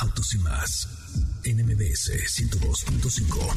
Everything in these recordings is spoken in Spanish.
Autos y más. NMBS 102.5.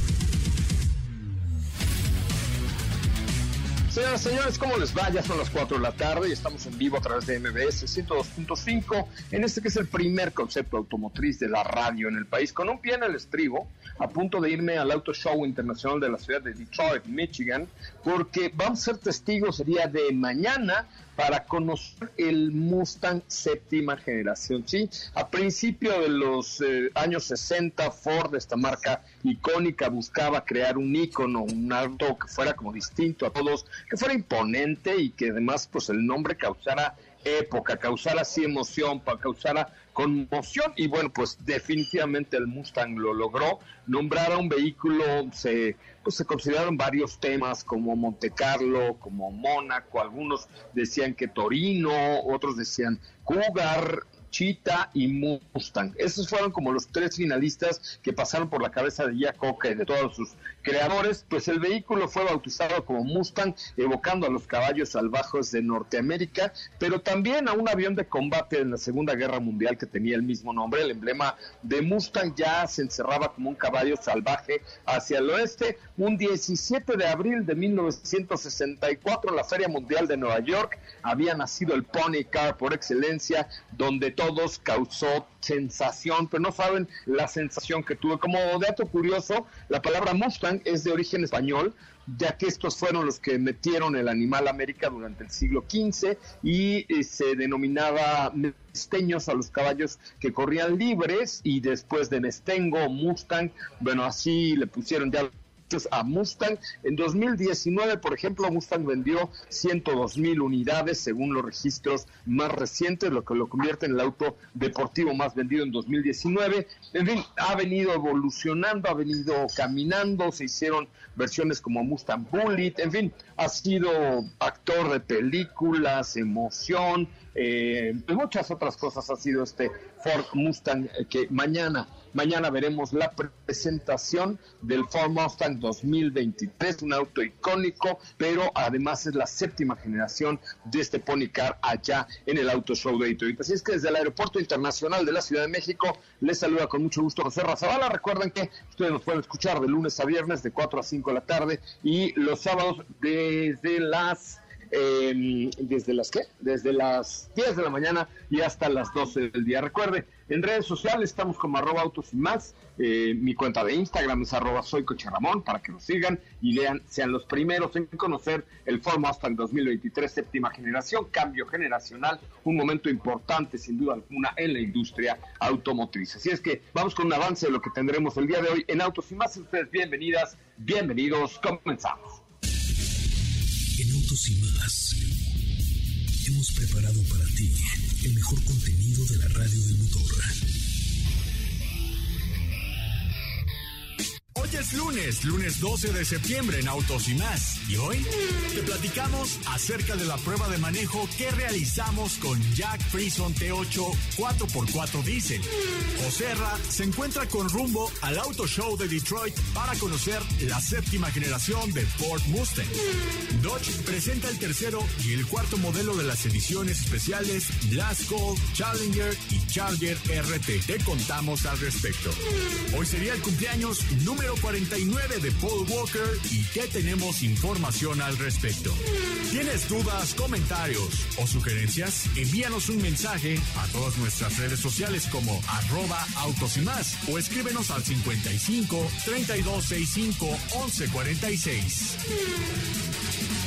Señoras y señores, ¿cómo les va? Ya son las 4 de la tarde y estamos en vivo a través de MBS 102.5 en este que es el primer concepto automotriz de la radio en el país, con un pie en el estribo, a punto de irme al Auto Show Internacional de la ciudad de Detroit, Michigan, porque vamos a ser testigos el día de mañana para conocer el Mustang séptima generación. Sí, a principio de los eh, años 60, Ford, esta marca icónica, buscaba crear un icono, un auto que fuera como distinto a todos, que fuera imponente y que además pues el nombre causara época, causara así emoción, para causara conmoción y bueno, pues definitivamente el Mustang lo logró. Nombrar a un vehículo, se, pues se consideraron varios temas como Monte Carlo, como Mónaco, algunos decían que Torino, otros decían Cougar, Cheetah y Mustang. Esos fueron como los tres finalistas que pasaron por la cabeza de Jack y de todos sus creadores. Pues el vehículo fue bautizado como Mustang, evocando a los caballos salvajes de Norteamérica, pero también a un avión de combate en la Segunda Guerra Mundial que tenía el mismo nombre. El emblema de Mustang ya se encerraba como un caballo salvaje hacia el oeste. Un 17 de abril de 1964, en la Feria Mundial de Nueva York, había nacido el Pony Car por excelencia, donde todo todos causó sensación, pero no saben la sensación que tuve. Como dato curioso, la palabra Mustang es de origen español, ya que estos fueron los que metieron el animal a América durante el siglo XV y eh, se denominaba mesteños a los caballos que corrían libres y después de Mestengo, Mustang, bueno, así le pusieron ya a Mustang. En 2019, por ejemplo, Mustang vendió 102 mil unidades según los registros más recientes, lo que lo convierte en el auto deportivo más vendido en 2019. En fin, ha venido evolucionando, ha venido caminando, se hicieron versiones como Mustang Bullet, en fin, ha sido actor de películas, emoción, eh, muchas otras cosas ha sido este Ford Mustang eh, que mañana, mañana veremos la presentación del Ford Mustang 2023, un auto icónico, pero además es la séptima generación de este Pony Car allá en el Auto Show de Detroit. Así es que desde el Aeropuerto Internacional de la Ciudad de México les saluda con mucho gusto José Razabala. Recuerden que ustedes nos pueden escuchar de lunes a viernes de 4 a 5 de la tarde y los sábados desde las eh, desde las qué? Desde las 10 de la mañana y hasta las 12 del día. Recuerde, en redes sociales estamos como arroba autos y más. Eh, mi cuenta de Instagram es arroba soy Ramón para que nos sigan y lean, sean los primeros en conocer el Ford hasta el 2023 séptima generación, cambio generacional, un momento importante sin duda alguna en la industria automotriz. Así es que vamos con un avance de lo que tendremos el día de hoy en Autos y más. Ustedes bienvenidas, bienvenidos, comenzamos. En Autos y más hemos preparado para ti el mejor contenido de la radio del motor. Hoy es lunes, lunes 12 de septiembre en Autos y más. Y hoy te platicamos acerca de la prueba de manejo que realizamos con Jack Frison T8 4x4 Diesel. Joserra se encuentra con rumbo al Auto Show de Detroit para conocer la séptima generación de Ford Mustang. Dodge presenta el tercero y el cuarto modelo de las ediciones especiales Last Call, Challenger y Charger RT. Te contamos al respecto. Hoy sería el cumpleaños número 49 de Paul Walker y que tenemos información al respecto. ¿Tienes dudas, comentarios o sugerencias? Envíanos un mensaje a todas nuestras redes sociales como arroba autos y más o escríbenos al 55 3265 1146.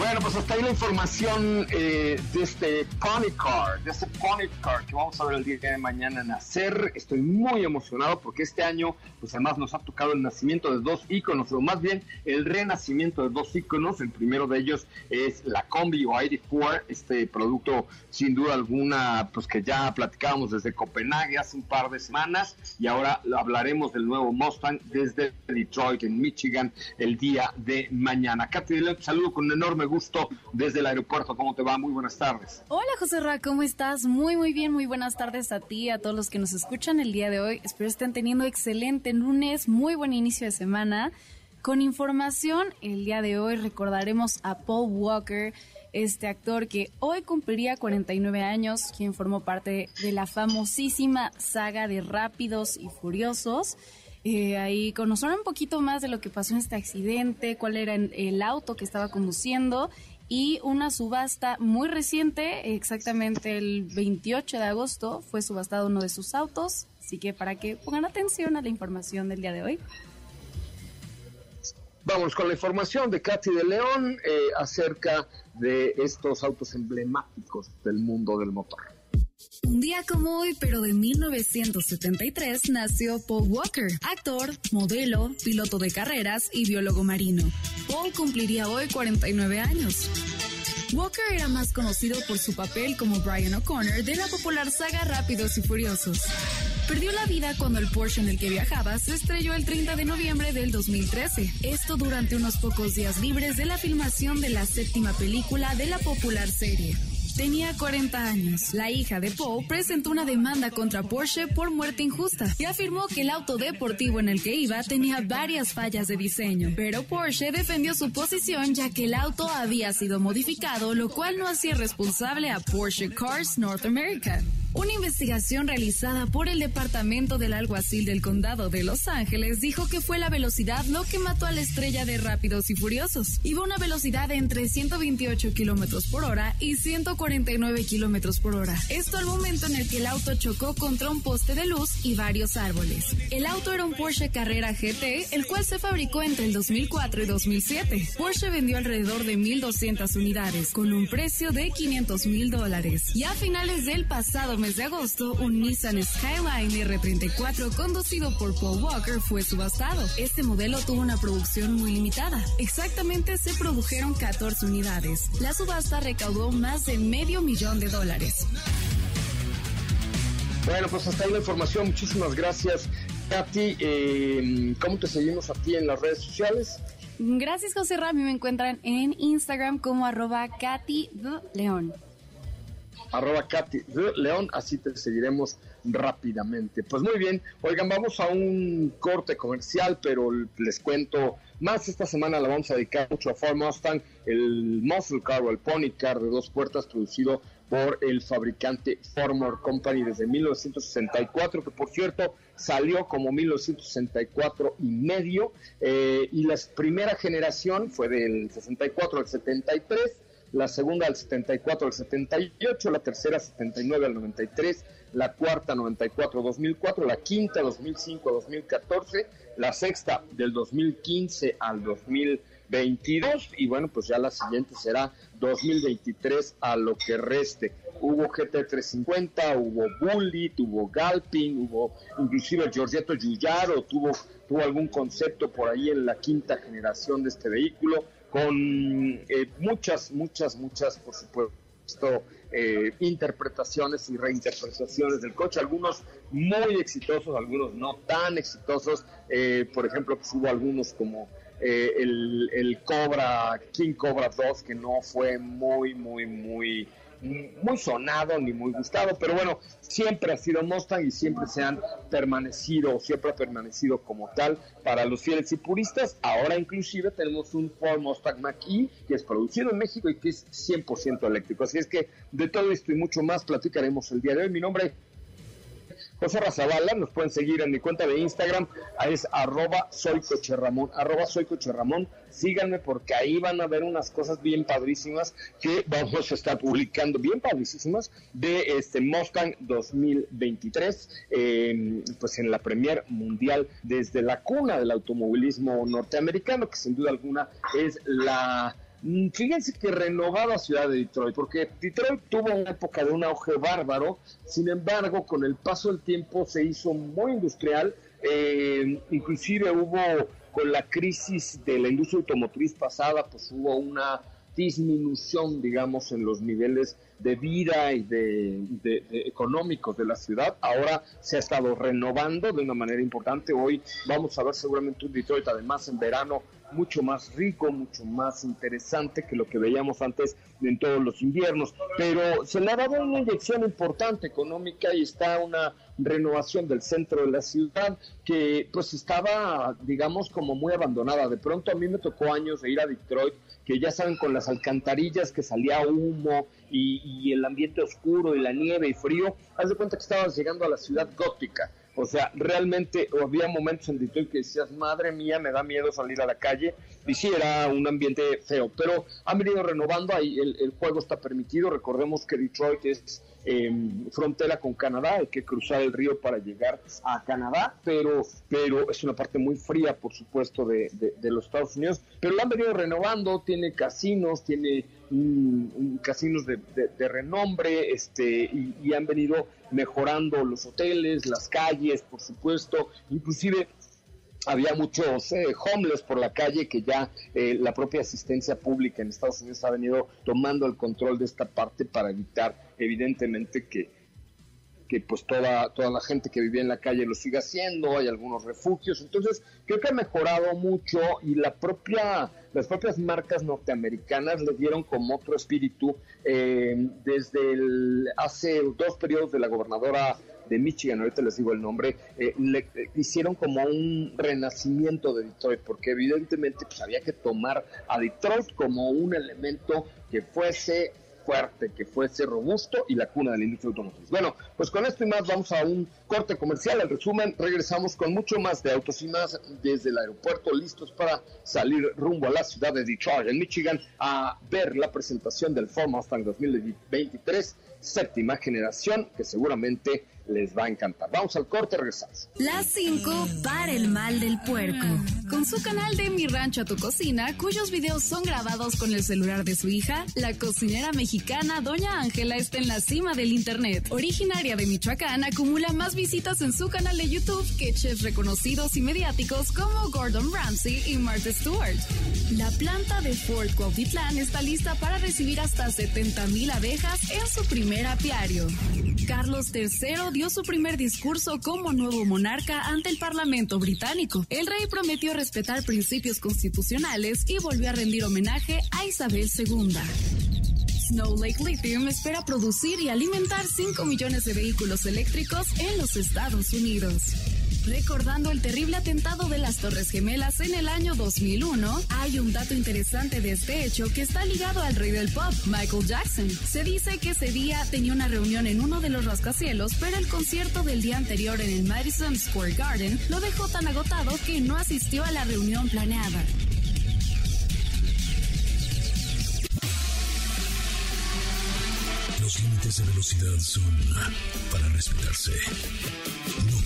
Bueno, pues hasta ahí la información eh, de este Pony Car, de este Pony Car que vamos a ver el día de mañana nacer. Estoy muy emocionado porque este año, pues además nos ha tocado el nacimiento de dos íconos, o más bien el renacimiento de dos íconos. El primero de ellos es la Combi o ID4, este producto sin duda alguna, pues que ya platicábamos desde Copenhague hace un par de semanas y ahora hablaremos del nuevo Mustang desde Detroit, en Michigan, el día de mañana. Katy, saludo con enorme gusto desde el aeropuerto. ¿Cómo te va? Muy buenas tardes. Hola José Ra, ¿cómo estás? Muy, muy bien. Muy buenas tardes a ti, a todos los que nos escuchan el día de hoy. Espero estén teniendo excelente lunes, muy buen inicio de semana. Con información, el día de hoy recordaremos a Paul Walker, este actor que hoy cumpliría 49 años, quien formó parte de la famosísima saga de Rápidos y Furiosos. Eh, ahí conocer un poquito más de lo que pasó en este accidente, cuál era el auto que estaba conduciendo y una subasta muy reciente, exactamente el 28 de agosto, fue subastado uno de sus autos. Así que para que pongan atención a la información del día de hoy. Vamos con la información de Katy de León eh, acerca de estos autos emblemáticos del mundo del motor. Un día como hoy, pero de 1973, nació Paul Walker, actor, modelo, piloto de carreras y biólogo marino. Paul cumpliría hoy 49 años. Walker era más conocido por su papel como Brian O'Connor de la popular saga Rápidos y Furiosos. Perdió la vida cuando el Porsche en el que viajaba se estrelló el 30 de noviembre del 2013. Esto durante unos pocos días libres de la filmación de la séptima película de la popular serie. Tenía 40 años. La hija de Poe presentó una demanda contra Porsche por muerte injusta y afirmó que el auto deportivo en el que iba tenía varias fallas de diseño. Pero Porsche defendió su posición ya que el auto había sido modificado, lo cual no hacía responsable a Porsche Cars North America. Una investigación realizada por el Departamento del Alguacil del Condado de Los Ángeles dijo que fue la velocidad lo que mató a la estrella de Rápidos y Furiosos. Iba a una velocidad de entre 128 kilómetros por hora y 149 kilómetros por hora. Esto al momento en el que el auto chocó contra un poste de luz y varios árboles. El auto era un Porsche Carrera GT, el cual se fabricó entre el 2004 y 2007. Porsche vendió alrededor de 1.200 unidades, con un precio de 500 mil dólares. Y a finales del pasado mes de agosto, un Nissan Skyline R34 conducido por Paul Walker fue subastado. Este modelo tuvo una producción muy limitada. Exactamente se produjeron 14 unidades. La subasta recaudó más de medio millón de dólares. Bueno, pues hasta ahí la información. Muchísimas gracias, Katy. Eh, ¿Cómo te seguimos a ti en las redes sociales? Gracias, José Rami. Me encuentran en Instagram como arroba Katy León arroba Katy León, así te seguiremos rápidamente. Pues muy bien, oigan, vamos a un corte comercial, pero les cuento más esta semana la vamos a dedicar mucho a Ford Mustang, el muscle car o el pony car de dos puertas producido por el fabricante Ford Motor Company desde 1964, que por cierto salió como 1964 y medio, eh, y la primera generación fue del 64 al 73, la segunda al 74 al 78, la tercera 79 al 93, la cuarta 94 2004, la quinta 2005 2014, la sexta del 2015 al 2022 y bueno, pues ya la siguiente será 2023 a lo que reste. Hubo GT350, hubo Bully, tuvo Galpin, hubo inclusive el Giorgetto Giugiaro, tuvo, tuvo algún concepto por ahí en la quinta generación de este vehículo con eh, muchas, muchas, muchas, por supuesto, eh, interpretaciones y reinterpretaciones del coche, algunos muy exitosos, algunos no tan exitosos, eh, por ejemplo, pues hubo algunos como el, el Cobra, King Cobra 2, que no fue muy, muy, muy muy sonado ni muy gustado, pero bueno, siempre ha sido Mustang y siempre se han permanecido, siempre ha permanecido como tal para los fieles y puristas. Ahora inclusive tenemos un Ford Mustang Mach-E que es producido en México y que es 100% eléctrico. Así es que de todo esto y mucho más platicaremos el día de hoy. Mi nombre José Razabala, nos pueden seguir en mi cuenta de Instagram, es arroba soy Ramón, arroba soy Ramón, síganme porque ahí van a ver unas cosas bien padrísimas que vamos a estar publicando, bien padrísimas, de este Mustang 2023, eh, pues en la Premier Mundial desde la cuna del automovilismo norteamericano, que sin duda alguna es la Fíjense que renovada ciudad de Detroit, porque Detroit tuvo una época de un auge bárbaro, sin embargo, con el paso del tiempo se hizo muy industrial, eh, inclusive hubo con la crisis de la industria automotriz pasada, pues hubo una disminución, digamos, en los niveles de vida y de, económicos de la ciudad. Ahora se ha estado renovando de una manera importante. Hoy vamos a ver seguramente un Detroit, además en verano, mucho más rico, mucho más interesante que lo que veíamos antes en todos los inviernos. Pero se le ha dado una inyección importante económica y está una renovación del centro de la ciudad que pues estaba, digamos, como muy abandonada. De pronto a mí me tocó años de ir a Detroit, que ya saben, con las alcantarillas que salía humo y, y el ambiente oscuro y la nieve y frío, haz de cuenta que estabas llegando a la ciudad gótica o sea, realmente había momentos en Detroit que decías, madre mía, me da miedo salir a la calle. Y sí, era un ambiente feo, pero han venido renovando, ahí el, juego está permitido. Recordemos que Detroit es em, frontera con Canadá, hay que cruzar el río para llegar a Canadá, pero, pero es una parte muy fría, por supuesto, de, de los Estados Unidos. Pero lo han venido renovando, tiene casinos, tiene casinos de, renombre este, y, han venido mejorando los hoteles, las calles, por supuesto, inclusive había muchos eh, homeless por la calle que ya eh, la propia asistencia pública en Estados Unidos ha venido tomando el control de esta parte para evitar evidentemente que que pues toda, toda la gente que vivía en la calle lo siga haciendo, hay algunos refugios, entonces creo que ha mejorado mucho y la propia, las propias marcas norteamericanas le dieron como otro espíritu eh, desde el, hace dos periodos de la gobernadora de Michigan, ahorita les digo el nombre, eh, le, eh, hicieron como un renacimiento de Detroit, porque evidentemente pues había que tomar a Detroit como un elemento que fuese fuerte, que fuese robusto y la cuna de la industria automotriz. Bueno, pues con esto y más vamos a un corte comercial. En resumen, regresamos con mucho más de autos y más desde el aeropuerto, listos para salir rumbo a la ciudad de Detroit, en Michigan, a ver la presentación del Ford Mustang 2023, séptima generación, que seguramente les va a encantar. Vamos al corte, regresamos. Las 5 para el mal del puerco. Con su canal de Mi Rancho a tu Cocina, cuyos videos son grabados con el celular de su hija, la cocinera mexicana Doña Ángela está en la cima del internet. Originaria de Michoacán, acumula más visitas en su canal de YouTube que chefs reconocidos y mediáticos como Gordon Ramsay y Martha Stewart. La planta de Fort Cuautitlán está lista para recibir hasta 70 mil abejas en su primer apiario. Carlos III dio su primer discurso como nuevo monarca ante el Parlamento británico. El rey prometió respetar principios constitucionales y volvió a rendir homenaje a Isabel II. Snow Lake Lithium espera producir y alimentar 5 millones de vehículos eléctricos en los Estados Unidos. Recordando el terrible atentado de las Torres Gemelas en el año 2001, hay un dato interesante de este hecho que está ligado al rey del pop, Michael Jackson. Se dice que ese día tenía una reunión en uno de los rascacielos, pero el concierto del día anterior en el Madison Square Garden lo dejó tan agotado que no asistió a la reunión planeada. Límites de velocidad son para respetarse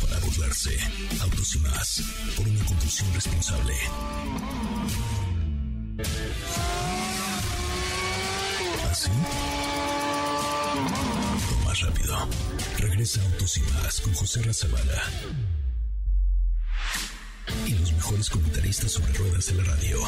para burlarse. Autos y más. Por una conducción responsable. ¿Así? ¿Ah, más rápido. Regresa Autos y más con José Razabala. Y los mejores comentaristas sobre ruedas de la radio.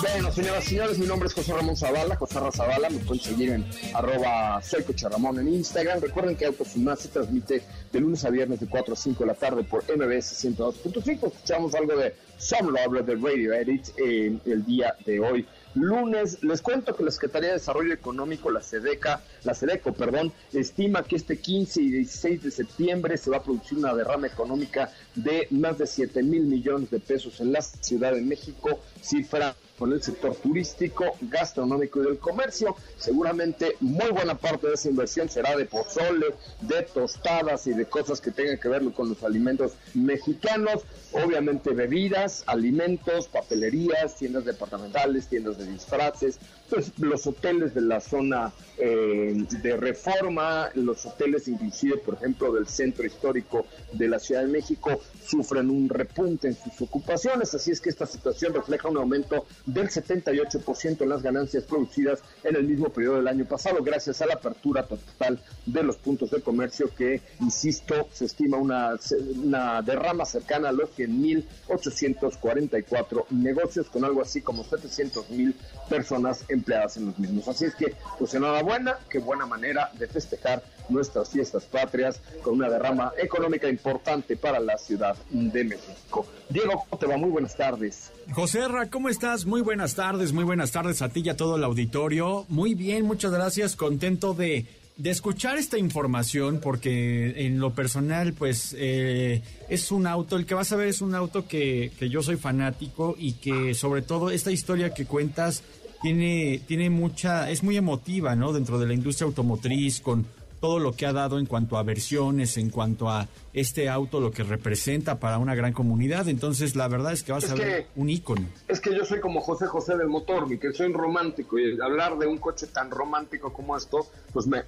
Bueno, señoras y señores, mi nombre es José Ramón Zavala, José Ramón Zavala, me pueden seguir en arroba soy Ramón en Instagram. Recuerden que Más se transmite de lunes a viernes de 4 a 5 de la tarde por MBS 102.5. Escuchamos algo de Some Love de Radio Edit en el día de hoy. Lunes, les cuento que la Secretaría de Desarrollo Económico, la SEDECA, la SEDECO, perdón, estima que este 15 y 16 de septiembre se va a producir una derrama económica de más de 7 mil millones de pesos en la Ciudad de México, cifra con el sector turístico, gastronómico y del comercio. Seguramente muy buena parte de esa inversión será de pozole, de tostadas y de cosas que tengan que ver con los alimentos mexicanos. Obviamente bebidas, alimentos, papelerías, tiendas departamentales, tiendas de disfraces, pues los hoteles de la zona eh, de reforma, los hoteles inclusive, por ejemplo, del centro histórico de la Ciudad de México, sufren un repunte en sus ocupaciones, así es que esta situación refleja un aumento del 78% en las ganancias producidas en el mismo periodo del año pasado, gracias a la apertura total de los puntos de comercio que, insisto, se estima una, una derrama cercana a los 100.844 negocios con algo así como 700.000 personas empleadas en los mismos. Así es que, pues enhorabuena, qué buena manera de festejar nuestras fiestas patrias con una derrama económica importante para la Ciudad de México. Diego, ¿cómo te va? Muy buenas tardes. José Ra, ¿cómo estás? Muy buenas tardes, muy buenas tardes a ti y a todo el auditorio. Muy bien, muchas gracias, contento de escuchar esta información, porque en lo personal, pues eh, es un auto, el que vas a ver es un auto que, que yo soy fanático y que sobre todo esta historia que cuentas tiene, tiene mucha, es muy emotiva, ¿no? Dentro de la industria automotriz, con todo lo que ha dado en cuanto a versiones, en cuanto a este auto, lo que representa para una gran comunidad. Entonces, la verdad es que vas a ver un ícono. Es que yo soy como José José del motor, mi que soy un romántico, y hablar de un coche tan romántico como esto, pues me,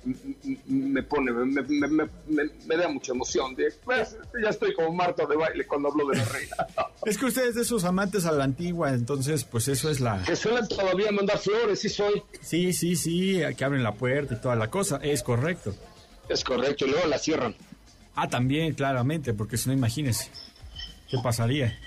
me pone, me, me, da mucha emoción. De, pues, ya estoy como Marta de baile cuando hablo de la reina. es que ustedes de sus amantes a la antigua, entonces, pues eso es la... Que suelen todavía mandar flores, sí soy. Sí, sí, sí, que abren la puerta y toda la cosa, es correcto. Es correcto, y luego la cierran. Ah, también, claramente, porque si no, imagínese, ¿qué pasaría?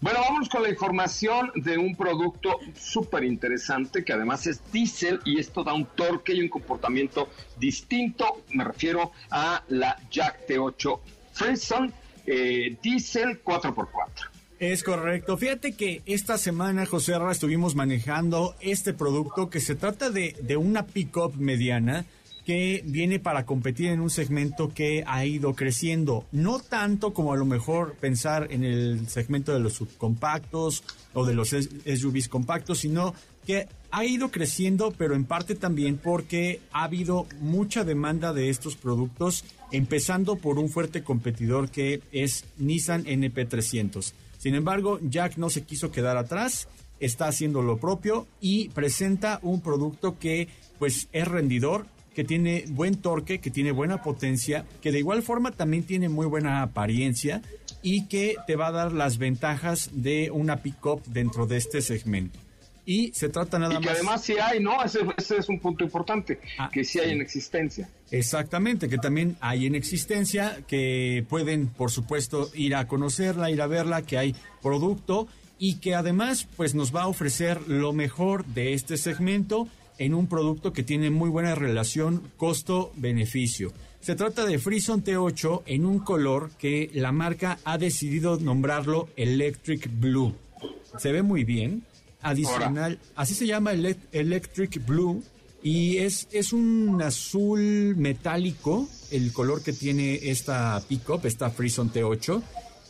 Bueno, vamos con la información de un producto súper interesante que además es diésel y esto da un torque y un comportamiento distinto. Me refiero a la Jack T8 Freeson eh, Diesel 4x4. Es correcto. Fíjate que esta semana, José Arra, estuvimos manejando este producto que se trata de, de una pick-up mediana que viene para competir en un segmento que ha ido creciendo. No tanto como a lo mejor pensar en el segmento de los subcompactos o de los SUVs compactos, sino que ha ido creciendo, pero en parte también porque ha habido mucha demanda de estos productos, empezando por un fuerte competidor que es Nissan NP300. Sin embargo, Jack no se quiso quedar atrás, está haciendo lo propio y presenta un producto que pues es rendidor, que tiene buen torque, que tiene buena potencia, que de igual forma también tiene muy buena apariencia y que te va a dar las ventajas de una pick-up dentro de este segmento. Y se trata nada y que más. además sí hay, ¿no? Ese, es un punto importante, ah, que sí hay en existencia. Exactamente, que también hay en existencia, que pueden, por supuesto, ir a conocerla, ir a verla, que hay producto y que además, pues nos va a ofrecer lo mejor de este segmento en un producto que tiene muy buena relación costo-beneficio. Se trata de Frison T8 en un color que la marca ha decidido nombrarlo Electric Blue. Se ve muy bien. Adicional, así se llama Electric Blue y es, es un azul metálico el color que tiene esta pickup, esta Frison T8.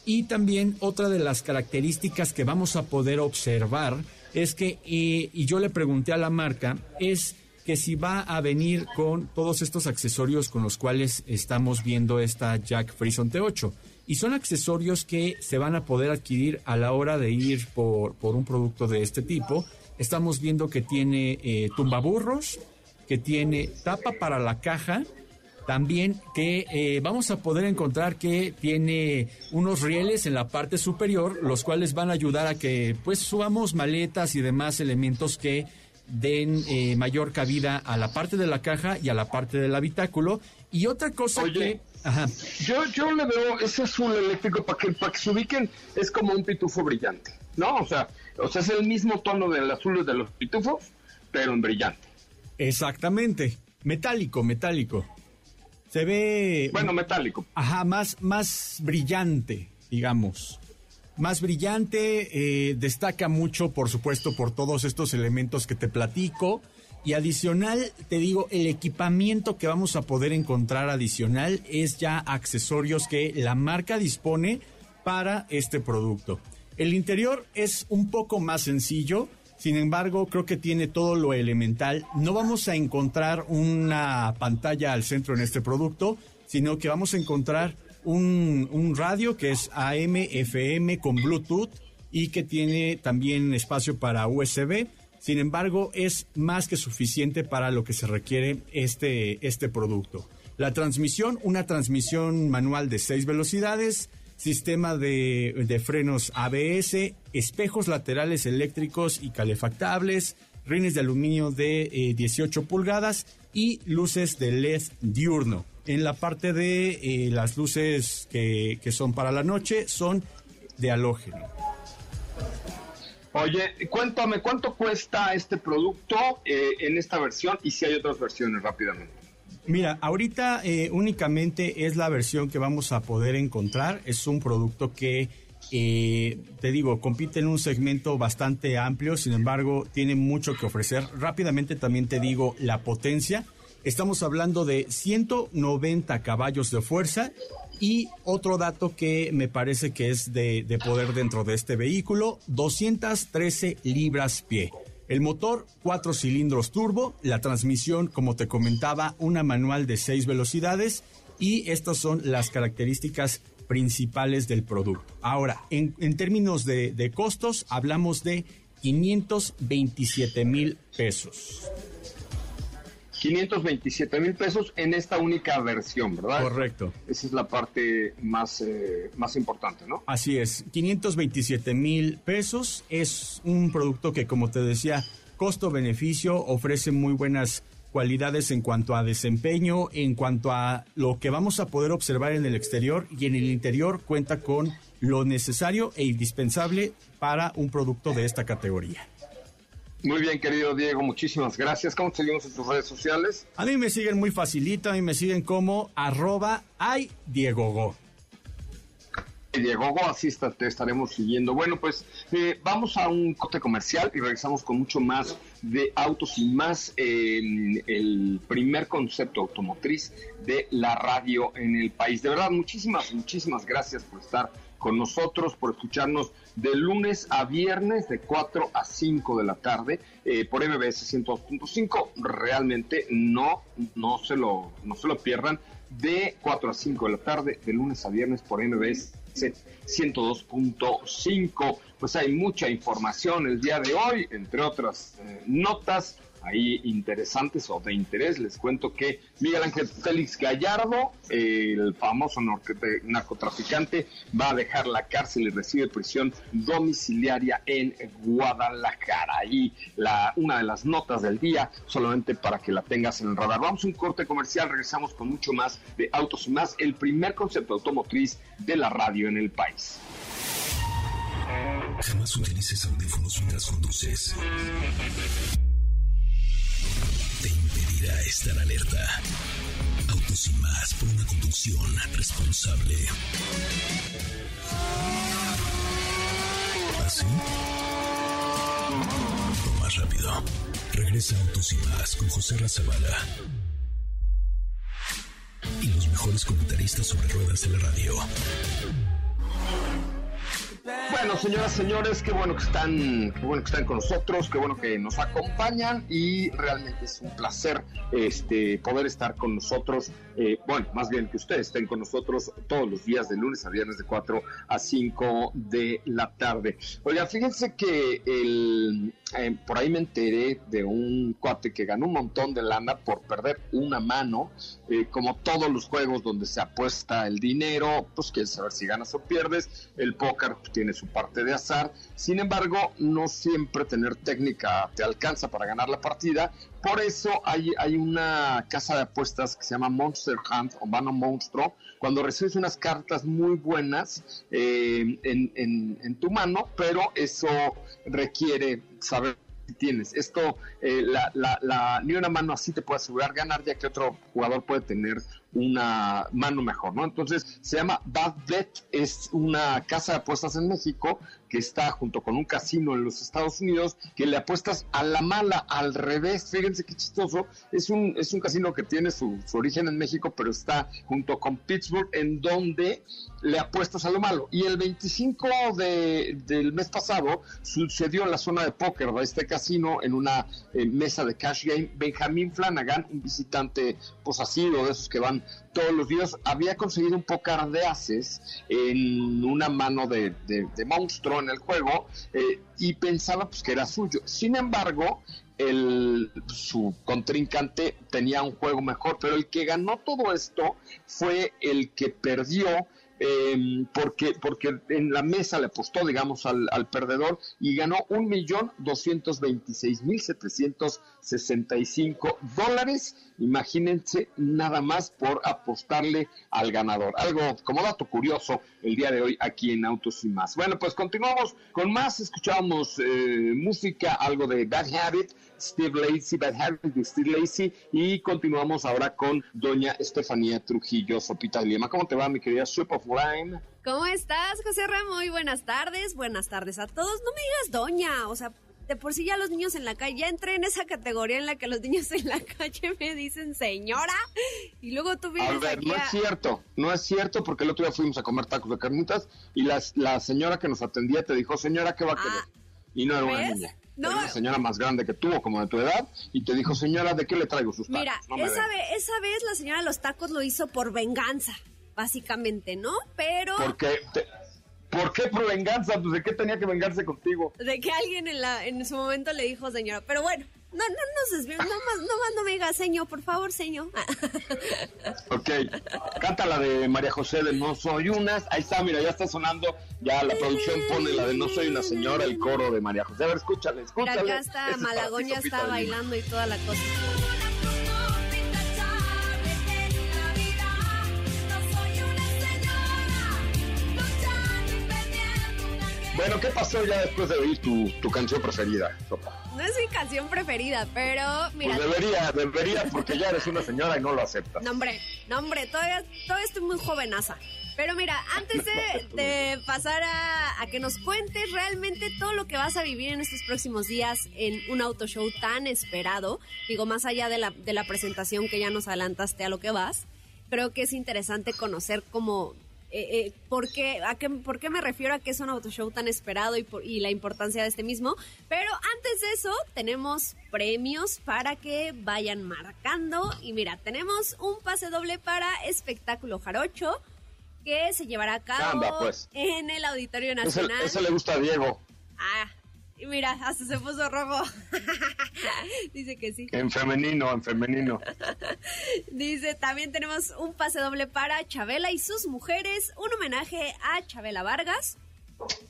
Y también otra de las características que vamos a poder observar es que, y yo le pregunté a la marca, es que si va a venir con todos estos accesorios con los cuales estamos viendo esta Jack Frison T8. Y son accesorios que se van a poder adquirir a la hora de ir por, por un producto de este tipo. Estamos viendo que tiene eh, tumbaburros, que tiene tapa para la caja, también que eh, vamos a poder encontrar que tiene unos rieles en la parte superior, los cuales van a ayudar a que pues subamos maletas y demás elementos que den eh, mayor cabida a la parte de la caja y a la parte del habitáculo. Y otra cosa que... Yo, yo le veo ese azul eléctrico para que, para que se ubiquen, es como un pitufo brillante, ¿no? O sea, o sea, es el mismo tono del azul de los pitufos, pero en brillante. Exactamente, metálico, metálico. Se ve... Bueno, metálico. Ajá, más, más brillante, digamos. Más brillante, eh, destaca mucho, por supuesto, por todos estos elementos que te platico. Y adicional, te digo, el equipamiento que vamos a poder encontrar adicional es ya accesorios que la marca dispone para este producto. El interior es un poco más sencillo, Sin embargo, creo que tiene todo lo elemental. No vamos a encontrar una pantalla al centro en este producto, sino que vamos a encontrar un, radio que es AM, FM con Bluetooth y que tiene también espacio para USB. Sin embargo, es más que suficiente para lo que se requiere este, este producto. La transmisión, una transmisión manual de seis velocidades, sistema de, frenos ABS, espejos laterales eléctricos y calefactables, rines de aluminio de 18 eh, pulgadas y luces de LED diurno. En la parte de eh, las luces que, son para la noche son de halógeno. Oye, cuéntame, ¿cuánto cuesta este producto eh, en esta versión y si hay otras versiones rápidamente? Mira, ahorita eh, únicamente es la versión que vamos a poder encontrar. Es un producto que, eh, te digo, compite en un segmento bastante amplio, sin embargo, tiene mucho que ofrecer. Rápidamente también te digo la potencia. Estamos hablando de 190 caballos de fuerza y otro dato que me parece que es de, de poder dentro de este vehículo, 213 libras pie. El motor, cuatro cilindros turbo, la transmisión, como te comentaba, una manual de seis velocidades y estas son las características principales del producto. Ahora, en, términos de, de costos, hablamos de 527 mil pesos. 527 mil pesos en esta única versión, ¿verdad? Correcto. Esa es la parte más, eh, más importante, ¿no? Así es, 527 mil pesos es un producto que, como te decía, costo-beneficio, ofrece muy buenas cualidades en cuanto a desempeño, en cuanto a lo que vamos a poder observar en el exterior y en el interior cuenta con lo necesario e indispensable para un producto de esta categoría. Muy bien, querido Diego, muchísimas gracias. ¿Cómo te seguimos en tus redes sociales? A mí me siguen muy facilito, a mí me siguen como arroba ay Diego Go. Diego Go, así te estaremos siguiendo. Bueno, pues eh, vamos a un corte comercial y regresamos con mucho más de autos y más en el primer concepto automotriz de la radio en el país. De verdad, muchísimas, muchísimas gracias por estar con nosotros, por escucharnos de lunes a viernes de 4 a 5 de la tarde eh, por MBS 102.5. Realmente no, no, se lo, no se lo pierdan de 4 a 5 de la tarde de lunes a viernes por MBS 102.5. Pues hay mucha información el día de hoy, entre otras eh, notas ahí interesantes o de interés. Les cuento que Miguel Ángel Félix Gallardo, el famoso narcotraficante, va a dejar la cárcel y recibe prisión domiciliaria en Guadalajara. Y la, una de las notas del día, solamente para que la tengas en el radar. Vamos a un corte comercial, regresamos con mucho más de Autos y más, el primer concepto automotriz de la radio en el país. Jamás utilices audífonos mientras conduces impedirá estar alerta. Autos y más por una conducción responsable. ¿Así? ¿Ah, más rápido. Regresa Autos y más con José Razabala. Y los mejores comentaristas sobre ruedas de la radio. Bueno, señoras, señores, qué bueno que están, qué bueno que están con nosotros, qué bueno que nos acompañan y realmente es un placer este poder estar con nosotros. Eh, bueno, más bien que ustedes estén con nosotros todos los días de lunes a viernes de 4 a 5 de la tarde. Oiga, fíjense que el, eh, por ahí me enteré de un cuate que ganó un montón de lana por perder una mano, eh, como todos los juegos donde se apuesta el dinero, pues quieres saber si ganas o pierdes. El póker tiene su parte de azar. Sin embargo, no siempre tener técnica te alcanza para ganar la partida. Por eso hay, hay una casa de apuestas que se llama Monster Hunt o Mano Monstruo. Cuando recibes unas cartas muy buenas eh, en, en tu mano, pero eso requiere saber tienes. Esto, eh, la, ni una mano así te puede asegurar ganar, ya que otro jugador puede tener una mano mejor, ¿no? Entonces se llama Bad Bet, es una casa de apuestas en México está junto con un casino en los Estados Unidos, que le apuestas a la mala, al revés, fíjense qué chistoso, es un, es un casino que tiene su, origen en México, pero está junto con Pittsburgh, en donde le apuestas a lo malo. Y el 25 de, del mes pasado sucedió en la zona de póker de este casino, en una eh, mesa de cash game, Benjamin Flanagan, un visitante pues así, de esos que van todos los días, había conseguido un pócar de haces en una mano de, monstruo en el juego eh, y pensaba pues que era suyo. Sin embargo, el, su contrincante tenía un juego mejor, pero el que ganó todo esto fue el que perdió eh, porque, porque en la mesa le apostó, digamos, al perdedor y ganó un millón doscientos veintiséis mil setecientos sesenta y cinco dólares. Imagínense nada más por apostarle al ganador. Algo como dato curioso el día de hoy aquí en Autos y más. Bueno, pues continuamos con más. Escuchamos eh, música, algo de Bad Habit, Steve Lacey, Bad Habit de Steve Lacey y continuamos ahora con doña Estefanía Trujillo Sopita de Lima. ¿Cómo te va, mi querida Soup of Lime? ¿Cómo estás, José Ramón? Muy buenas tardes. Buenas tardes a todos. No me digas doña, o sea, de por sí ya los niños en la calle, ya entré en esa categoría en la que los niños en la calle me dicen señora y luego tú vienes a ver, no es cierto, no es cierto porque el otro día fuimos a comer tacos de carnitas y la, la señora que nos atendía te dijo, señora, ¿qué va a querer? Ah, y no era una niña. No. Era una señora más grande que tuvo, como de tu edad, y te dijo, señora, ¿de qué le traigo sus tacos? Mira, esa, vez, esa vez la señora de los tacos lo hizo por venganza, básicamente, ¿no? Pero... Porque... Te, ¿Por qué por venganza? Pues de qué tenía que vengarse contigo. De que alguien en, la, en su momento le dijo señora. Pero bueno, no, no nos desviemos, no más, no más no me diga señor, por favor, señor. ok, canta la de María José de No Soy Una. Ahí está, mira, ya está sonando. Ya la producción pone la de No Soy Una Señora, el coro de María José. A ver, escúchale, escúchale. Mira, acá está, Malagón ya está bailando y toda la cosa. Bueno, ¿qué pasó ya después de oír tu, tu canción preferida, Sopa? No es mi canción preferida, pero mira. Pues debería, debería, porque ya eres una señora y no lo aceptas. No, hombre, no, hombre, todavía, todavía estoy muy jovenaza. Pero mira, antes de, pasar a, a, que nos cuentes realmente todo lo que vas a vivir en estos próximos días en un auto show tan esperado, digo, más allá de la, de la presentación que ya nos adelantaste a lo que vas, creo que es interesante conocer cómo eh, eh, ¿por, qué, a qué, ¿por qué me refiero a que es un auto show tan esperado y, por, y la importancia de este mismo? Pero antes de eso, tenemos premios para que vayan marcando. Y mira, tenemos un pase doble para Espectáculo Jarocho que se llevará a cabo pues. en el Auditorio Nacional. Eso le gusta a Diego. Ah, y mira, hasta se puso rojo. Dice que sí. En femenino, en femenino. Dice, también tenemos un pase doble para Chabela y sus mujeres, un homenaje a Chabela Vargas,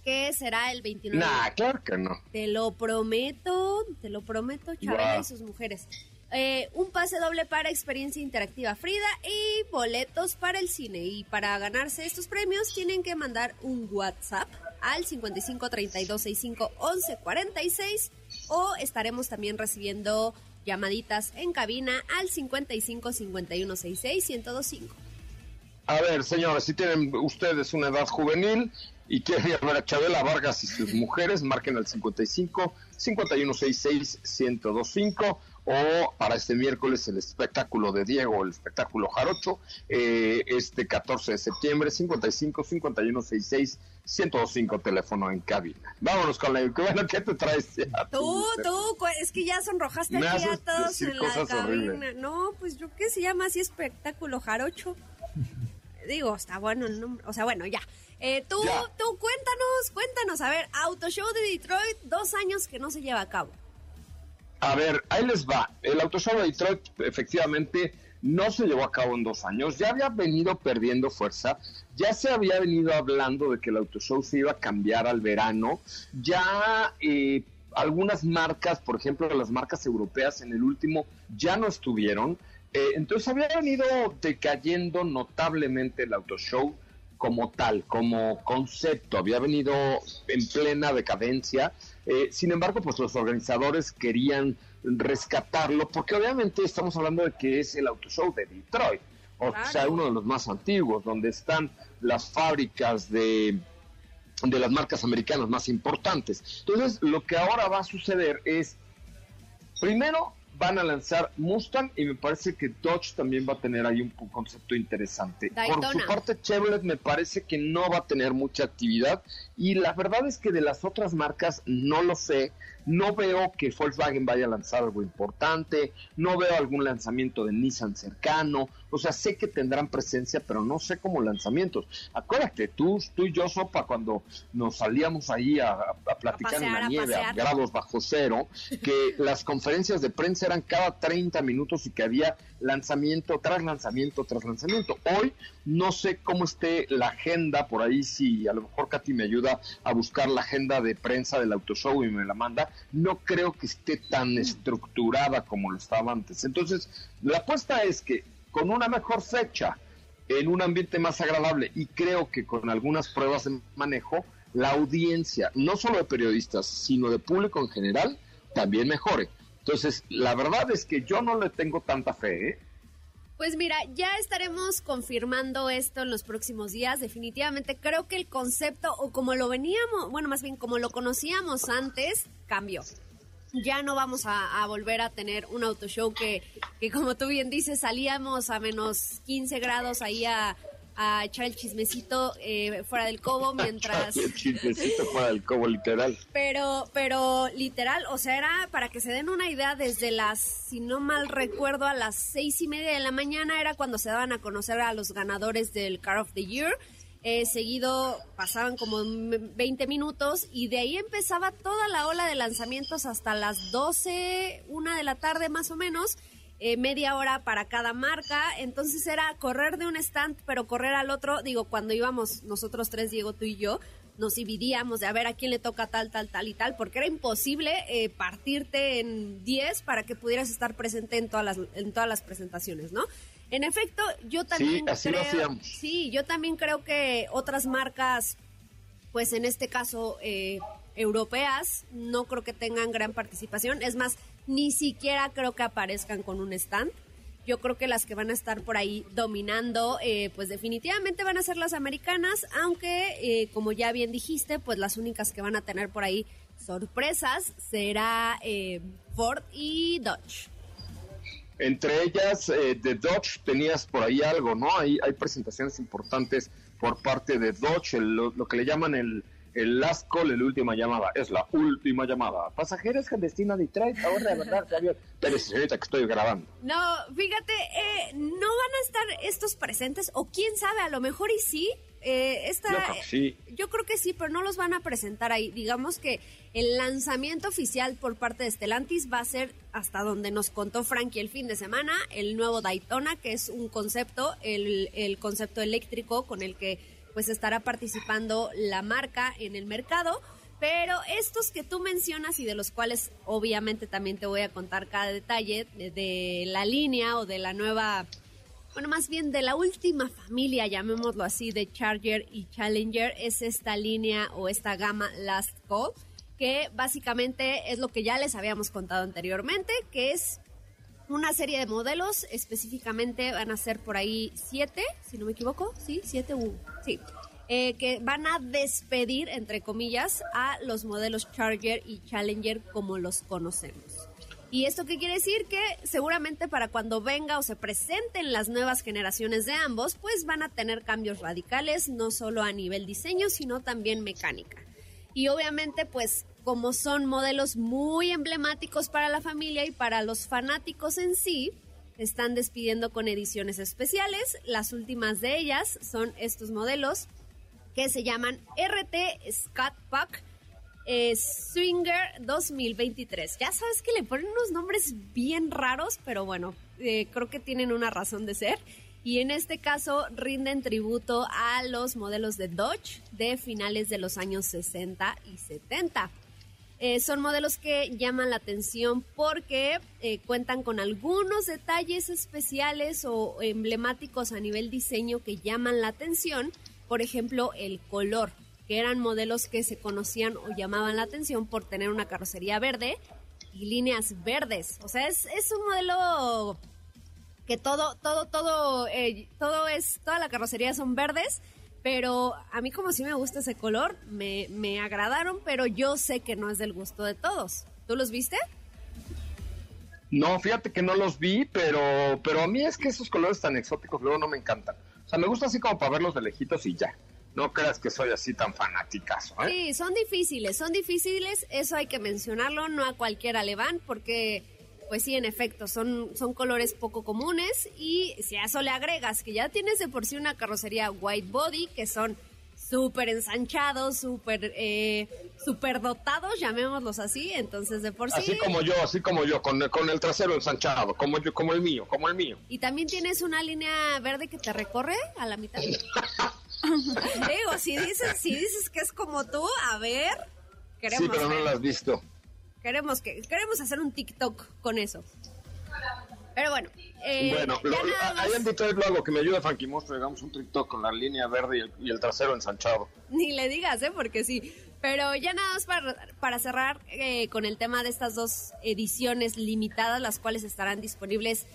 que será el 29. Nah, claro que no. Te lo prometo, te lo prometo, Chabela y sus mujeres. Eh, un pase doble para experiencia interactiva Frida y boletos para el cine. Y para ganarse estos premios tienen que mandar un WhatsApp al 55 32 65 11 46 o estaremos también recibiendo llamaditas en cabina al 55 51 66 1025. A ver, señores, si tienen ustedes una edad juvenil y quieren ver a Chabela Vargas y sus mujeres, marquen al 55 51 66 1025 o para este miércoles el espectáculo de Diego, el espectáculo Jarocho, eh, este 14 de septiembre, 55 51 66 1025 teléfono en cabina. Vámonos con la bueno, ¿qué te traes? tú, tú, es que ya sonrojaste aquí a todos en la cabina. No, pues yo qué se llama así espectáculo Jarocho. Digo, está bueno el nombre. O sea, bueno, ya. Eh, tú, tú, cuéntanos, cuéntanos. A ver, Auto Show de Detroit, dos años que no se lleva a cabo. A ver, ahí les va. El Auto Show de Detroit efectivamente no se llevó a cabo en dos años. Ya había venido perdiendo fuerza. Ya se había venido hablando de que el Auto Show se iba a cambiar al verano. Ya eh, algunas marcas, por ejemplo, las marcas europeas en el último ya no estuvieron. Eh, entonces había venido decayendo notablemente el Auto Show como tal, como concepto. Había venido en plena decadencia eh, sin embargo, pues los organizadores querían rescatarlo porque obviamente estamos hablando de que es el auto show de Detroit. o sea, uno de los más antiguos, donde están las fábricas de de las marcas americanas más importantes. Entonces, lo que ahora va a suceder es, primero, van a lanzar Mustang y me parece que Dodge también va a tener ahí un concepto interesante. Por su parte, Chevrolet me parece que no va a tener mucha actividad y la verdad es que de las otras marcas no lo sé. No veo que Volkswagen vaya a lanzar algo importante, no veo algún lanzamiento de Nissan cercano, o sea, sé que tendrán presencia, pero no sé cómo lanzamientos. Acuérdate, tú, tú y yo, Sopa, cuando nos salíamos ahí a, platicar en la nieve a, grados bajo cero, que las conferencias de prensa eran cada 30 minutos y que había lanzamiento tras lanzamiento tras lanzamiento. Hoy no sé cómo esté la agenda por ahí, si a lo mejor Katy me ayuda a buscar la agenda de prensa del auto show y me la manda, no creo que esté tan estructurada como lo estaba antes. Entonces, la apuesta es que con una mejor fecha, en un ambiente más agradable y creo que con algunas pruebas de manejo, la audiencia, no solo de periodistas, sino de público en general, también mejore. Entonces, la verdad es que yo no le tengo tanta fe. ¿eh? Pues mira, ya estaremos confirmando esto en los próximos días. Definitivamente creo que el concepto, o como lo veníamos, bueno, más bien como lo conocíamos antes, cambió ya no vamos a, volver a tener un auto show que, que, como tú bien dices, salíamos a menos 15 grados ahí a, echar el chismecito eh, fuera del cobo mientras... el chismecito fuera del cobo, literal. Pero, pero literal, o sea, era para que se den una idea, desde las, si no mal recuerdo, a las seis y media de la mañana era cuando se daban a conocer a los ganadores del Car of the Year eh, seguido pasaban como 20 minutos y de ahí empezaba toda la ola de lanzamientos hasta las 12, una de la tarde más o menos. Eh, media hora para cada marca, entonces era correr de un stand, pero correr al otro, digo, cuando íbamos nosotros tres, Diego, tú y yo, nos dividíamos de a ver a quién le toca tal, tal, tal y tal, porque era imposible eh, partirte en 10 para que pudieras estar presente en todas las, en todas las presentaciones, ¿no? En efecto, yo también creo, sí, yo también creo que otras marcas, pues en este caso eh, europeas, no creo que tengan gran participación. Es más, ni siquiera creo que aparezcan con un stand. Yo creo que las que van a estar por ahí dominando, eh, pues definitivamente van a ser las americanas, aunque eh, como ya bien dijiste, pues las únicas que van a tener por ahí sorpresas será Ford y Dodge. Entre ellas, eh, de Dodge tenías por ahí algo, ¿no? Hay, hay presentaciones importantes por parte de Dodge, lo, que le llaman el, el last call, la última llamada. Es la última llamada. Pasajeros que destina a Detroit, ahora de verdad, Javier. Pero señorita que estoy grabando. No, fíjate, eh, no van a estar estos presentes, o quién sabe, a lo mejor y sí, eh, esta, yo, creo sí. yo creo que sí, pero no los van a presentar ahí. Digamos que el lanzamiento oficial por parte de Stellantis va a ser hasta donde nos contó Frankie el fin de semana, el nuevo Daytona, que es un concepto, el, el concepto eléctrico con el que pues estará participando la marca en el mercado. Pero estos que tú mencionas y de los cuales obviamente también te voy a contar cada detalle de la línea o de la nueva bueno, más bien de la última familia, llamémoslo así, de Charger y Challenger, es esta línea o esta gama Last Call, que básicamente es lo que ya les habíamos contado anteriormente, que es una serie de modelos, específicamente van a ser por ahí siete, si no me equivoco, sí, siete, u, sí, eh, que van a despedir, entre comillas, a los modelos Charger y Challenger como los conocemos. ¿Y esto qué quiere decir? Que seguramente para cuando venga o se presenten las nuevas generaciones de ambos, pues van a tener cambios radicales, no solo a nivel diseño, sino también mecánica. Y obviamente, pues como son modelos muy emblemáticos para la familia y para los fanáticos en sí, están despidiendo con ediciones especiales. Las últimas de ellas son estos modelos que se llaman RT Scat Pack eh, Swinger 2023. Ya sabes que le ponen unos nombres bien raros, pero bueno, eh, creo que tienen una razón de ser. Y en este caso rinden tributo a los modelos de Dodge de finales de los años 60 y 70. Eh, son modelos que llaman la atención porque cuentan con algunos detalles especiales o emblemáticos a nivel diseño que llaman la atención. Por ejemplo, el color que eran modelos que se conocían o llamaban la atención por tener una carrocería verde y líneas verdes. O sea, es, un modelo que todo, todo, todo, eh, todo es, toda la carrocería son verdes, pero a mí como sí me gusta ese color, me, me agradaron, pero yo sé que no es del gusto de todos. ¿Tú los viste? No, fíjate que no los vi, pero, pero a mí es que esos colores tan exóticos luego no me encantan. O sea, me gusta así como para verlos de lejitos y ya. No creas que soy así tan fanaticazo. ¿eh? Sí, son difíciles, son difíciles, eso hay que mencionarlo, no a cualquiera le van, porque pues sí, en efecto, son, son colores poco comunes y si a eso le agregas que ya tienes de por sí una carrocería white body, que son súper ensanchados, súper eh, super dotados, llamémoslos así, entonces de por sí... Así como yo, así como yo, con, con el trasero ensanchado, como yo, como el mío, como el mío. Y también tienes una línea verde que te recorre a la mitad. Digo, si dices, si dices que es como tú, a ver, queremos Sí, pero no lo has visto. Queremos que queremos hacer un TikTok con eso. Pero bueno, eh, bueno, lo, ahí en Detroit lo hago, que me ayude Funky Monster, hagamos un TikTok con la línea verde y el, y el trasero ensanchado. ni le digas, ¿eh? Porque sí. Pero ya nada más para, para cerrar eh, con el tema de estas dos ediciones limitadas, las cuales estarán disponibles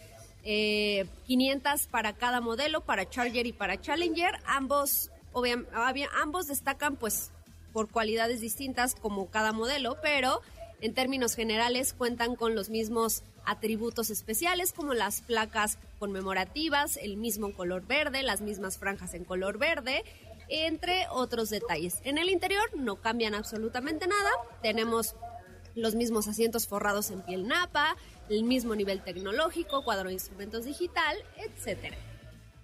eh, 500 para cada modelo, para Charger y para Challenger. Ambos, obvia- ambos destacan pues por cualidades distintas como cada modelo, pero en términos generales cuentan con los mismos atributos especiales como las placas conmemorativas, el mismo color verde, las mismas franjas en color verde, entre otros detalles. En el interior no cambian absolutamente nada, tenemos los mismos asientos forrados en piel napa, el mismo nivel tecnológico, cuadro de instrumentos digital, etcétera.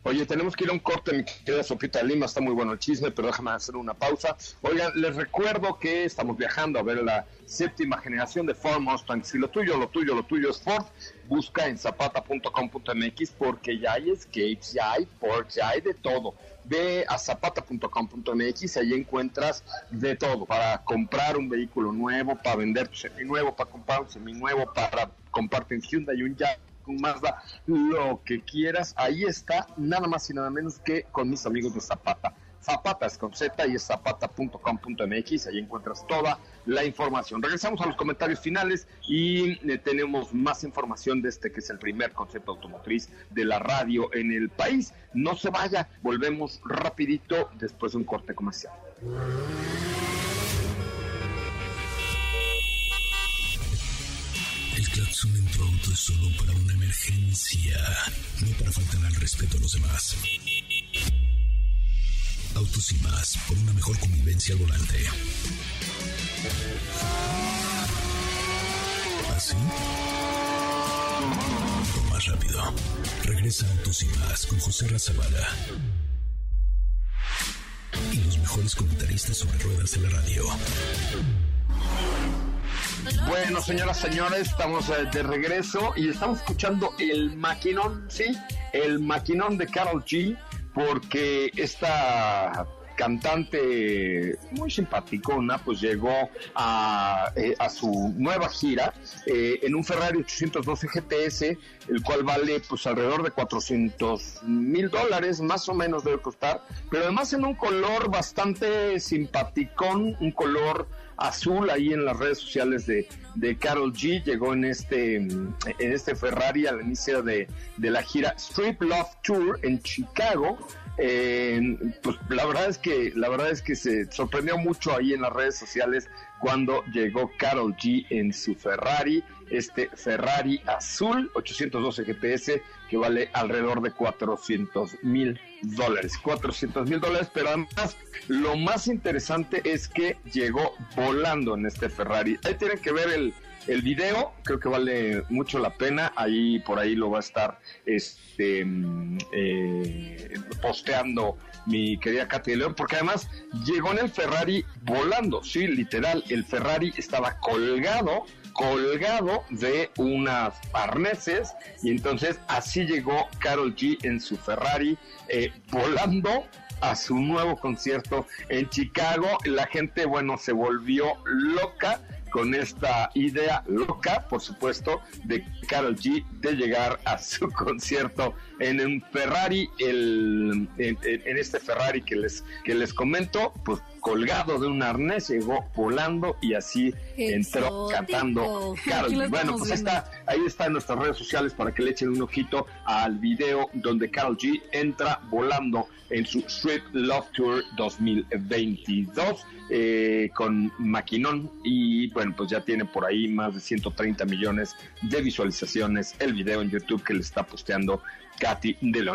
Oye, tenemos que ir a un corte, mi querida Sopita Lima, está muy bueno el chisme, pero déjame hacer una pausa. Oigan, les recuerdo que estamos viajando a ver la séptima generación de Ford Mustang. Si lo tuyo, lo tuyo, lo tuyo es Ford, busca en zapata.com.mx porque ya hay escapes, ya hay Ford, ya hay de todo. Ve a zapata.com.mx, ahí encuentras de todo, para comprar un vehículo nuevo, para vender tu seminuevo, para comprar un seminuevo, para comprarte un Hyundai y un Jaguar un Mazda, lo que quieras, ahí está, nada más y nada menos que con mis amigos de Zapata. Zapata es con Z y es zapata.com.mx, ahí encuentras toda la información. Regresamos a los comentarios finales y eh, tenemos más información de este que es el primer concepto automotriz de la radio en el país. No se vaya, volvemos rapidito después de un corte comercial. El claxon en auto es solo para una emergencia, no para faltar al respeto a los demás. Autos y más, por una mejor convivencia al volante. ¿Así? O más rápido. Regresa Autos y más con José Razabala. Y los mejores comentaristas sobre ruedas de la radio. Bueno, señoras, señores, estamos eh, de regreso y estamos escuchando el maquinón, ¿sí? El maquinón de Carol G, porque esta cantante muy simpaticona, pues llegó a, eh, a su nueva gira eh, en un Ferrari 812 GTS, el cual vale pues alrededor de 400 mil dólares, más o menos debe costar, pero además en un color bastante simpaticón, un color azul ahí en las redes sociales de, de Carol G. Llegó en este, en este Ferrari al inicio de, de la gira Strip Love Tour en Chicago. Eh, pues la verdad es que la verdad es que se sorprendió mucho ahí en las redes sociales cuando llegó Carol G en su Ferrari, este Ferrari azul 812 GPS que vale alrededor de 400 mil dólares, 400 mil dólares, pero además lo más interesante es que llegó volando en este Ferrari. Ahí tienen que ver el, el video, creo que vale mucho la pena, ahí por ahí lo va a estar este mm, eh, posteando mi querida Katy de León, porque además llegó en el Ferrari volando, sí, literal, el Ferrari estaba colgado colgado de unas arneses y entonces así llegó Carol G en su Ferrari eh, volando a su nuevo concierto en Chicago. La gente, bueno, se volvió loca con esta idea loca, por supuesto, de Carol G de llegar a su concierto en un Ferrari, el, en, en este Ferrari que les, que les comento, pues colgado de un arnés, llegó volando y así entró cantando Carol Bueno, pues está, ahí está en nuestras redes sociales para que le echen un ojito al video donde Carol G entra volando en su Sweet Love Tour 2022 eh, con Maquinón y bueno, pues ya tiene por ahí más de 130 millones de visualizaciones el video en YouTube que le está posteando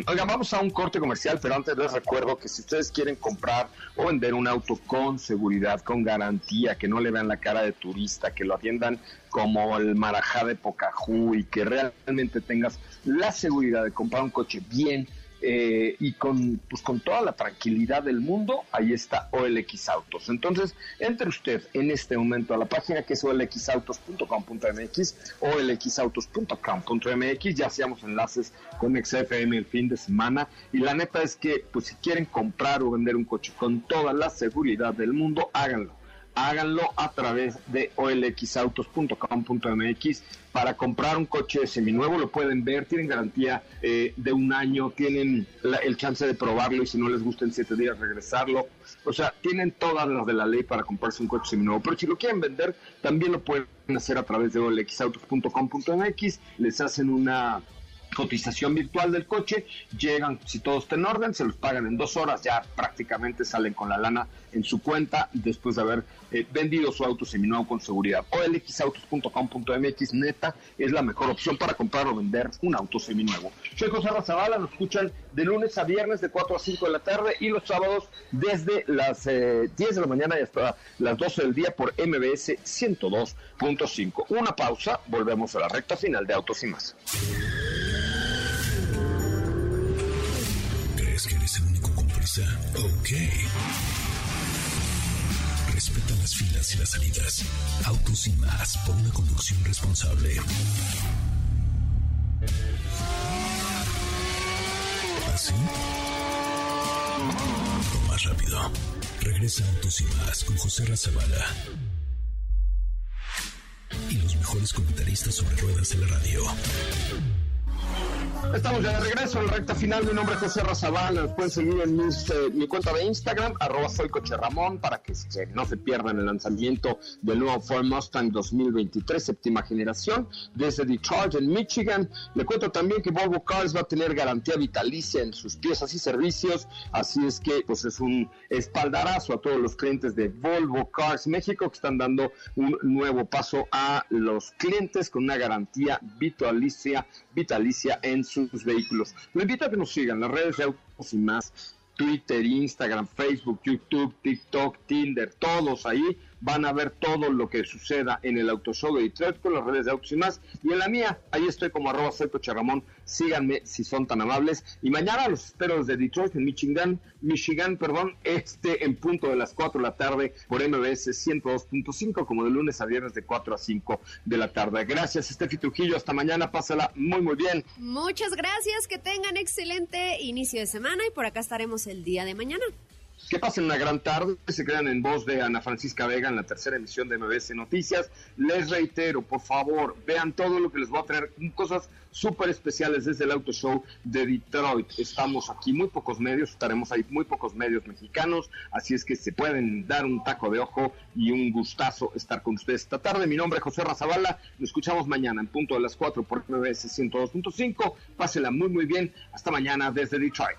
Oigan, vamos a un corte comercial, pero antes les recuerdo que si ustedes quieren comprar o vender un auto con seguridad, con garantía, que no le vean la cara de turista, que lo atiendan como el marajá de Pocahú y que realmente tengas la seguridad de comprar un coche bien eh, y con, pues, con toda la tranquilidad del mundo, ahí está OLX Autos. Entonces, entre usted en este momento a la página que es olxautos.com.mx, olxautos.com.mx, ya hacíamos enlaces con XFM el fin de semana y la neta es que, pues si quieren comprar o vender un coche con toda la seguridad del mundo, háganlo háganlo a través de olxautos.com.mx para comprar un coche seminuevo, lo pueden ver, tienen garantía eh, de un año, tienen el chance de probarlo y si no les gusta en siete días regresarlo. O sea, tienen todas las de la ley para comprarse un coche seminuevo, pero si lo quieren vender, también lo pueden hacer a través de olxautos.com.mx, les hacen una cotización virtual del coche, llegan, si todo está en orden, se los pagan en dos horas, ya prácticamente salen con la lana en su cuenta después de haber eh, vendido su auto seminuevo con seguridad. OLXautos.com.mx, neta, es la mejor opción para comprar o vender un auto seminuevo. Soy José Razabala, nos escuchan de lunes a viernes de 4 a 5 de la tarde y los sábados desde las 10 eh, de la mañana y hasta las 12 del día por MBS 102.5. Una pausa, volvemos a la recta final de Autos y más. Respeta las filas y las salidas. Autos y más por una conducción responsable. ¿Así? O más rápido. Regresa Autos y más con José Razabala. Y los mejores comentaristas sobre ruedas de la radio. Estamos ya de regreso en recta final. Mi nombre es José Razabal. Pueden seguir en eh, mi cuenta de Instagram, arroba soy Ramón, para que no se pierdan el lanzamiento del nuevo Ford Mustang 2023, séptima generación, desde Detroit, en Michigan. Le cuento también que Volvo Cars va a tener garantía vitalicia en sus piezas y servicios. Así es que, pues, es un espaldarazo a todos los clientes de Volvo Cars México que están dando un nuevo paso a los clientes con una garantía vitalicia, vitalicia en sus vehículos. Lo invito a que nos sigan las redes de Autos y más, Twitter, Instagram, Facebook, YouTube, TikTok, Tinder, todos ahí van a ver todo lo que suceda en el Auto Show de Detroit con las redes de Autos y más. Y en la mía, ahí estoy como arroba Ramón. Síganme si son tan amables. Y mañana los espero desde Detroit, en Michigan, Michigan, perdón, este en punto de las 4 de la tarde por MBS 102.5, como de lunes a viernes de 4 a 5 de la tarde. Gracias, Estefi Trujillo. Hasta mañana. Pásala muy, muy bien. Muchas gracias. Que tengan excelente inicio de semana y por acá estaremos el día de mañana. Que pasen una gran tarde, se crean en voz de Ana Francisca Vega en la tercera emisión de MBS Noticias. Les reitero, por favor, vean todo lo que les voy a traer, cosas súper especiales desde el Auto Show de Detroit. Estamos aquí muy pocos medios, estaremos ahí muy pocos medios mexicanos, así es que se pueden dar un taco de ojo y un gustazo estar con ustedes esta tarde. Mi nombre es José Razabala, nos escuchamos mañana en punto de las 4 por MBS 102.5. Pásela muy muy bien, hasta mañana desde Detroit.